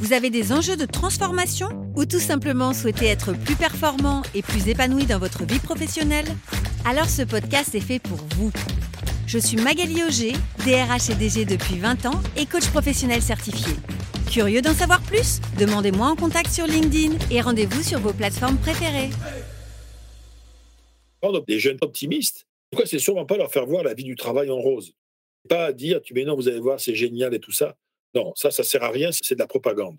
vous avez des enjeux de transformation ou tout simplement souhaitez être plus performant et plus épanoui dans votre vie professionnelle? Alors ce podcast est fait pour vous. Je suis Magali Auger, DRH et DG depuis 20 ans et coach professionnel certifié. Curieux d'en savoir plus? Demandez-moi en contact sur LinkedIn et rendez-vous sur vos plateformes préférées. Des jeunes optimistes, pourquoi c'est sûrement pas leur faire voir la vie du travail en rose Pas dire, tu mais non, vous allez voir, c'est génial et tout ça. Non, ça, ça sert à rien, c'est de la propagande.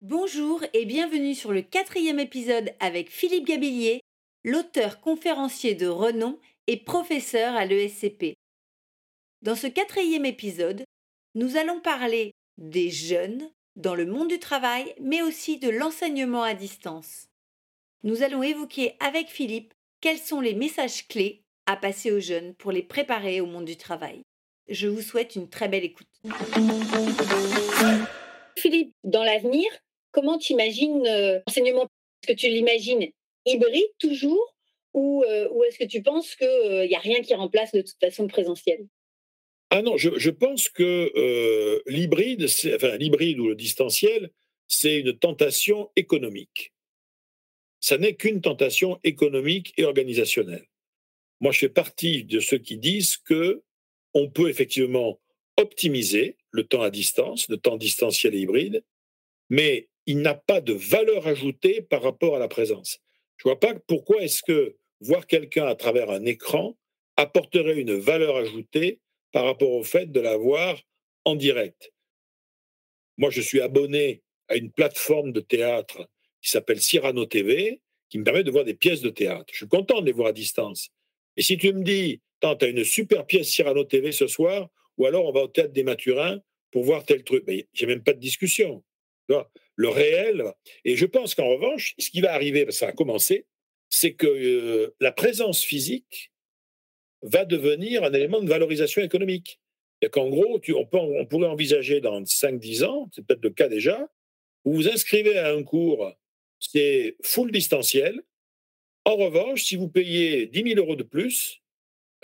Bonjour et bienvenue sur le quatrième épisode avec Philippe Gabillier, l'auteur conférencier de renom et professeur à l'ESCP. Dans ce quatrième épisode, nous allons parler des jeunes dans le monde du travail, mais aussi de l'enseignement à distance. Nous allons évoquer avec Philippe quels sont les messages clés à passer aux jeunes pour les préparer au monde du travail. Je vous souhaite une très belle écoute. Philippe, dans l'avenir, comment tu imagines euh, l'enseignement? Est-ce que tu l'imagines hybride toujours ou, euh, ou est-ce que tu penses qu'il n'y euh, a rien qui remplace de toute façon le présentiel? Ah non, je, pense que l'hybride, enfin l'hybride ou le distanciel, c'est une tentation économique. Ça n'est qu'une tentation économique et organisationnelle. Moi, je fais partie de ceux qui disent que on peut effectivement optimiser le temps à distance, le temps distanciel et hybride, mais il n'a pas de valeur ajoutée par rapport à la présence. Je ne vois pas pourquoi est-ce que voir quelqu'un à travers un écran apporterait une valeur ajoutée par rapport au fait de la voir en direct. Moi, je suis abonné à une plateforme de théâtre qui s'appelle Cyrano TV, qui me permet de voir des pièces de théâtre. Je suis content de les voir à distance. Et si tu me dis, tu as une super pièce Cyrano TV ce soir, ou alors on va au théâtre des Mathurins pour voir tel truc, mais j'ai même pas de discussion. Le réel, et je pense qu'en revanche, ce qui va arriver, ça a commencé, c'est que euh, la présence physique va devenir un élément de valorisation économique. Et qu'en gros, on, pourrait envisager dans 5-10 ans, c'est peut-être le cas déjà, vous vous inscrivez à un cours, c'est full distanciel, en revanche, si vous payez 10 000 euros de plus,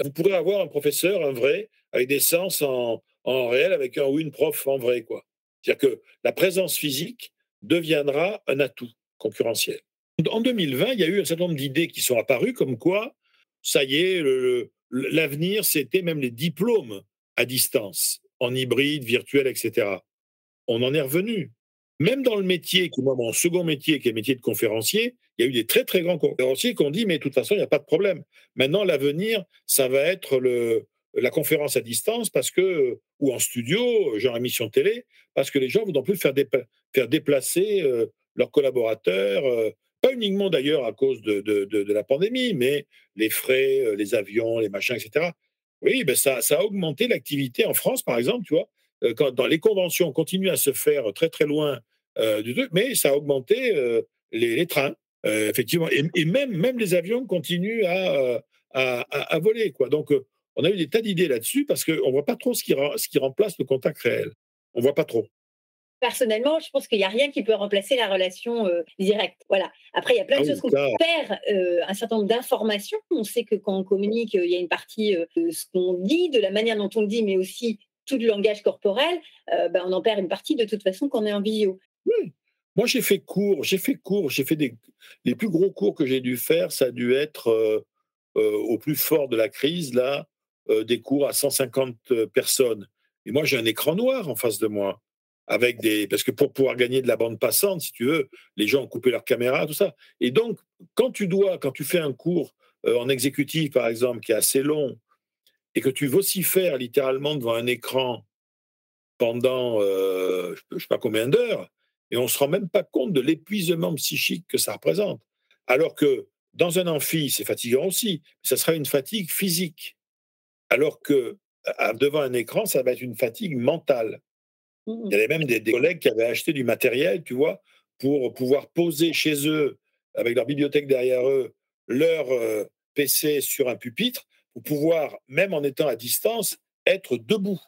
vous pourrez avoir un professeur, un vrai, avec des sens en, réel, avec un ou une prof en vrai. quoi. C'est-à-dire que la présence physique deviendra un atout concurrentiel. En 2020, il y a eu un certain nombre d'idées qui sont apparues comme quoi, ça y est, l'avenir, c'était même les diplômes à distance, en hybride, virtuel, etc. On en est revenu. Même dans le métier, qui mon second métier, qui est le métier de conférencier, il y a eu des très, très grands conférenciers qui ont dit, mais de toute façon, il n'y a pas de problème. Maintenant, l'avenir, ça va être le, la conférence à distance parce que, ou en studio, genre émission télé, parce que les gens ne vont plus faire, déplacer euh, leurs collaborateurs, euh, pas uniquement d'ailleurs à cause de, de, de, la pandémie, mais les frais, euh, les avions, les machins, etc. Oui, ben ça, ça a augmenté l'activité en France, par exemple, tu vois. Quand dans les conventions continuent à se faire très très loin du truc, mais ça a augmenté les, les, trains. Euh, effectivement, et, même, même les avions continuent à, à, à, voler. Quoi. Donc, euh, on a eu des tas d'idées là-dessus parce qu'on ne voit pas trop ce qui, ce qui remplace le contact réel. On ne voit pas trop. Personnellement, je pense qu'il n'y a rien qui peut remplacer la relation euh, directe. Voilà. Après, il y a plein de ah choses qu'on perd, un certain nombre d'informations. On sait que quand on communique, il y a une partie de ce qu'on dit, de la manière dont on le dit, mais aussi tout le langage corporel. Ben, on en perd une partie de toute façon quand on est en. Oui, moi, j'ai fait cours, j'ai fait cours, j'ai fait des. Les plus gros cours que j'ai dû faire, ça a dû être euh, euh, au plus fort de la crise, là, euh, des cours à 150 personnes. Et moi, j'ai un écran noir en face de moi. Avec des... Parce que pour pouvoir gagner de la bande passante, si tu veux, les gens ont coupé leur caméra, tout ça. Et donc, quand tu dois, quand tu fais un cours en exécutif, par exemple, qui est assez long, et que tu vocifères littéralement devant un écran pendant je ne sais pas combien d'heures, et on ne se rend même pas compte de l'épuisement psychique que ça représente. Alors que dans un amphi, c'est fatigant aussi, mais ça sera une fatigue physique. Alors que devant un écran, ça va être une fatigue mentale. Il y avait même des, collègues qui avaient acheté du matériel, tu vois, pour pouvoir poser chez eux, avec leur bibliothèque derrière eux, leur euh, PC sur un pupitre, pour pouvoir, même en étant à distance, être debout.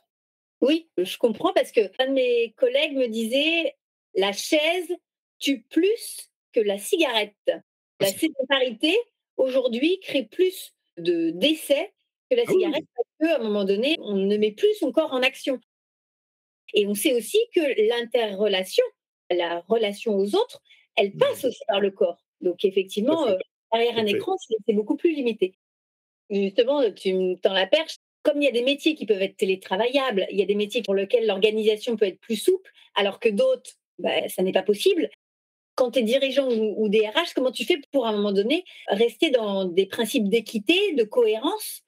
Oui, je comprends parce que un de mes collègues me disait la chaise tue plus que la cigarette. La sédentarité, aujourd'hui, crée plus de décès que la ah cigarette parce qu'à un moment donné, on ne met plus son corps en action. Et on sait aussi que l'interrelation, la relation aux autres, elle mmh. passe aussi par le corps. Donc effectivement, euh, derrière un écran, c'est beaucoup plus limité. Justement, tu me tends la perche. Comme il y a des métiers qui peuvent être télétravaillables, il y a des métiers pour lesquels l'organisation peut être plus souple, alors que d'autres, bah, ça n'est pas possible. Quand tu es dirigeant ou, ou DRH, comment tu fais pour, à un moment donné, rester dans des principes d'équité, de cohérence?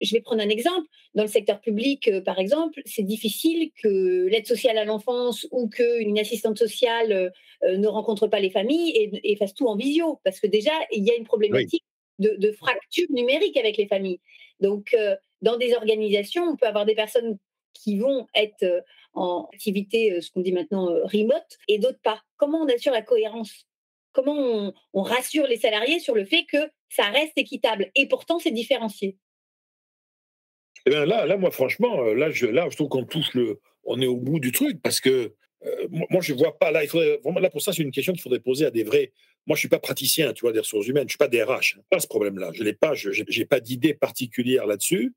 Je vais prendre un exemple. Dans le secteur public, euh, par exemple, c'est difficile que l'aide sociale à l'enfance ou qu'une assistante sociale euh, ne rencontre pas les familles et, fasse tout en visio. Parce que déjà, il y a une problématique de, fracture numérique avec les familles. Donc, dans des organisations, on peut avoir des personnes qui vont être en activité, ce qu'on dit maintenant, remote, et d'autres pas. Comment on assure la cohérence? Comment on, on rassure les salariés sur le fait que ça reste équitable Et pourtant, c'est différencié? Eh bien là, là, moi, franchement, euh, là, je, là, je trouve qu'on touche le, on est au bout du truc parce que euh, moi, je vois pas là. Il faudrait vraiment là pour ça, c'est une question qu'il faudrait poser à des vrais. Moi, je suis pas praticien, tu vois, des ressources humaines. Je suis pas DRH. Pas ce problème-là. Je l'ai pas. N'ai pas d'idée particulière là-dessus.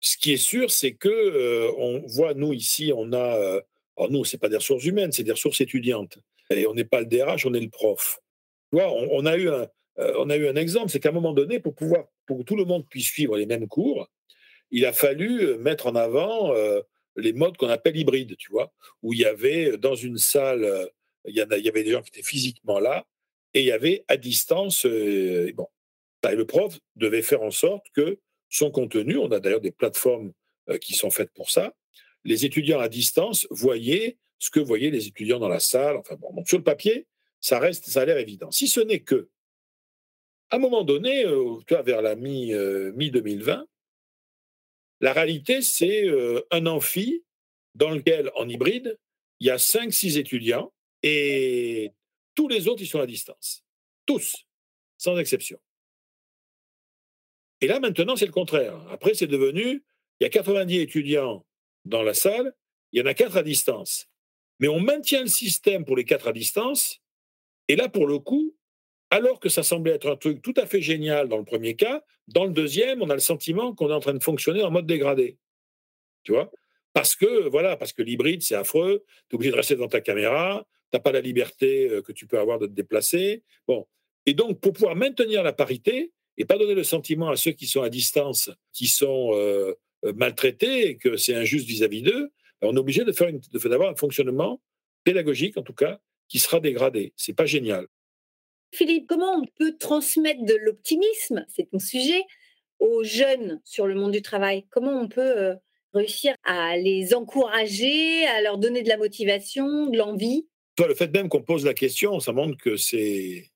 Ce qui est sûr, c'est que euh, on voit nous ici, on a. alors nous, c'est pas des ressources humaines, c'est des ressources étudiantes. Et on n'est pas le DRH, on est le prof. Tu vois, on, a eu un, on a eu un exemple, c'est qu'à un moment donné, pour pouvoir, pour que tout le monde puisse suivre les mêmes cours, il a fallu euh, mettre en avant euh, les modes qu'on appelle hybrides, tu vois, où il y avait euh, dans une salle, il y, il y avait des gens qui étaient physiquement là, et il y avait à distance, bon, bah, le prof devait faire en sorte que son contenu, on a d'ailleurs des plateformes qui sont faites pour ça, les étudiants à distance voyaient ce que voyaient les étudiants dans la salle. Enfin bon, sur le papier, ça reste, ça a l'air évident. Si ce n'est que, à un moment donné, vers la mi, mi 2020, la réalité, c'est euh, un amphi dans lequel, en hybride, il y a 5-6 étudiants et tous les autres, ils sont à distance. Tous, sans exception. Et là, maintenant, c'est le contraire. Après, c'est devenu, il y a 90 étudiants dans la salle, il y en a 4 à distance. Mais on maintient le système pour les 4 à distance. Et là, pour le coup, alors que ça semblait être un truc tout à fait génial dans le premier cas, dans le deuxième, on a le sentiment qu'on est en train de fonctionner en mode dégradé. Tu vois? Parce que, voilà, parce que l'hybride, c'est affreux, tu es obligé de rester dans ta caméra, tu n'as pas la liberté euh, que tu peux avoir de te déplacer. Bon. Et donc, pour pouvoir maintenir la parité et pas donner le sentiment à ceux qui sont à distance, qui sont euh, euh, maltraités et que c'est injuste vis-à-vis d'eux, ben, on est obligé de faire d'avoir un fonctionnement pédagogique, en tout cas, qui sera dégradé. C'est pas génial. Philippe, comment on peut transmettre de l'optimisme, c'est ton sujet, aux jeunes sur le monde du travail? Comment on peut euh, réussir à les encourager, à leur donner de la motivation, de l'envie? Le fait même qu'on pose la question, ça montre que c'est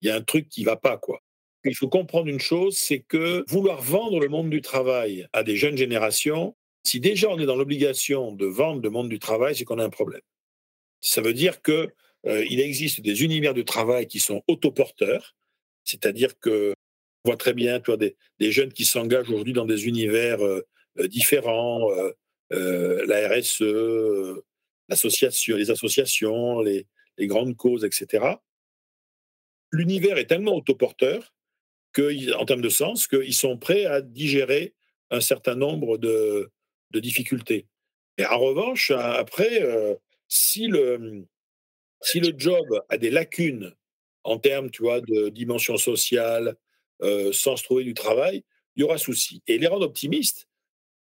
il y a un truc qui va pas quoi. Il faut comprendre une chose, c'est que vouloir vendre le monde du travail à des jeunes générations, si déjà on est dans l'obligation de vendre le monde du travail, c'est qu'on a un problème. Ça veut dire que euh, il existe des univers de travail qui sont autoporteurs, c'est-à-dire que on voit très bien toi, des, jeunes qui s'engagent aujourd'hui dans des univers euh, euh, différents, la RSE, les associations, les, grandes causes, etc. L'univers est tellement autoporteur que, en termes de sens qu'ils sont prêts à digérer un certain nombre de, de difficultés. Et en revanche, après, si le, si le job a des lacunes en termes, tu vois, de dimension sociale, sans se trouver du travail, il y aura souci. Et les rendre optimistes,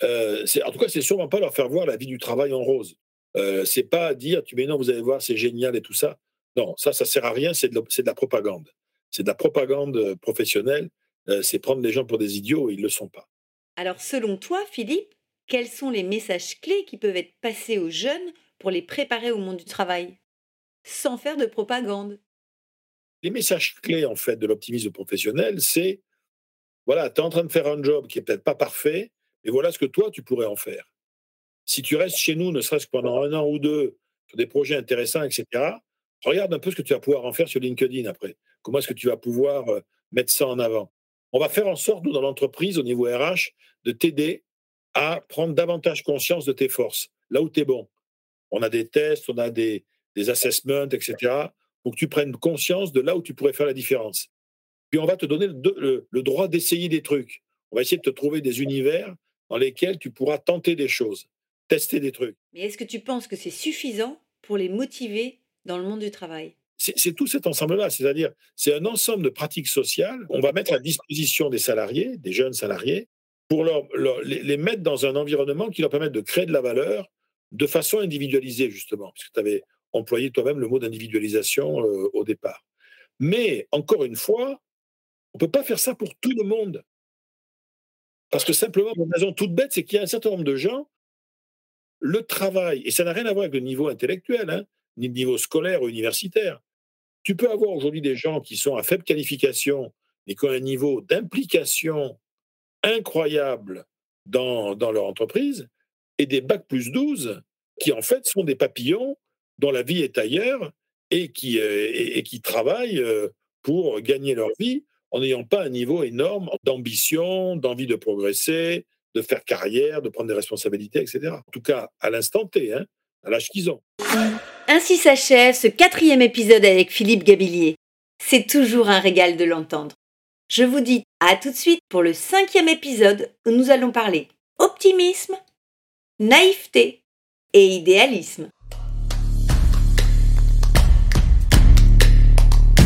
en tout cas, c'est sûrement pas leur faire voir la vie du travail en rose. Euh, c'est pas dire, tu mais non, vous allez voir, c'est génial et tout ça. Non, ça, ça sert à rien. C'est de, de, la propagande. C'est de la propagande professionnelle. C'est prendre les gens pour des idiots. Et ils le sont pas. Alors, selon toi, Philippe, quels sont les messages clés qui peuvent être passés aux jeunes pour les préparer au monde du travail? Sans faire de propagande. Les messages clés, en fait, de l'optimisme professionnel, c'est voilà, tu es en train de faire un job qui est peut-être pas parfait, mais voilà ce que toi, tu pourrais en faire. Si tu restes chez nous, ne serait-ce que pendant un an ou deux, sur des projets intéressants, etc., Regarde un peu ce que tu vas pouvoir en faire sur LinkedIn après. Comment est-ce que tu vas pouvoir euh, mettre ça en avant? On va faire en sorte, nous, dans l'entreprise, au niveau RH, de t'aider à prendre davantage conscience de tes forces, là où tu es bon. On a des tests, on a des, des assessments, etc., pour que tu prennes conscience de là où tu pourrais faire la différence. Puis on va te donner le, droit d'essayer des trucs. On va essayer de te trouver des univers dans lesquels tu pourras tenter des choses, tester des trucs. Mais est-ce que tu penses que c'est suffisant pour les motiver dans le monde du travail? C'est tout cet ensemble-là, c'est-à-dire c'est un ensemble de pratiques sociales qu'on va mettre à disposition des salariés, des jeunes salariés, pour leur, les, mettre dans un environnement qui leur permette de créer de la valeur de façon individualisée, justement, puisque tu avais employé toi-même le mot d'individualisation euh, au départ. Mais, encore une fois, on ne peut pas faire ça pour tout le monde. Parce que simplement, une raison toute bête, c'est qu'il y a un certain nombre de gens, le travail, et ça n'a rien à voir avec le niveau intellectuel, hein, ni le niveau scolaire ou universitaire. Tu peux avoir aujourd'hui des gens qui sont à faible qualification, mais qui ont un niveau d'implication incroyable dans, dans leur entreprise, et des bacs plus 12 qui en fait sont des papillons dont la vie est ailleurs et qui, euh, et qui travaillent euh, pour gagner leur vie en n'ayant pas un niveau énorme d'ambition, d'envie de progresser, de faire carrière, de prendre des responsabilités, etc. En tout cas, à l'instant T, hein, à l'âge qu'ils ont. Ainsi s'achève ce quatrième épisode avec Philippe Gabillier. C'est toujours un régal de l'entendre. Je vous dis à tout de suite pour le cinquième épisode où nous allons parler optimisme, naïveté et idéalisme.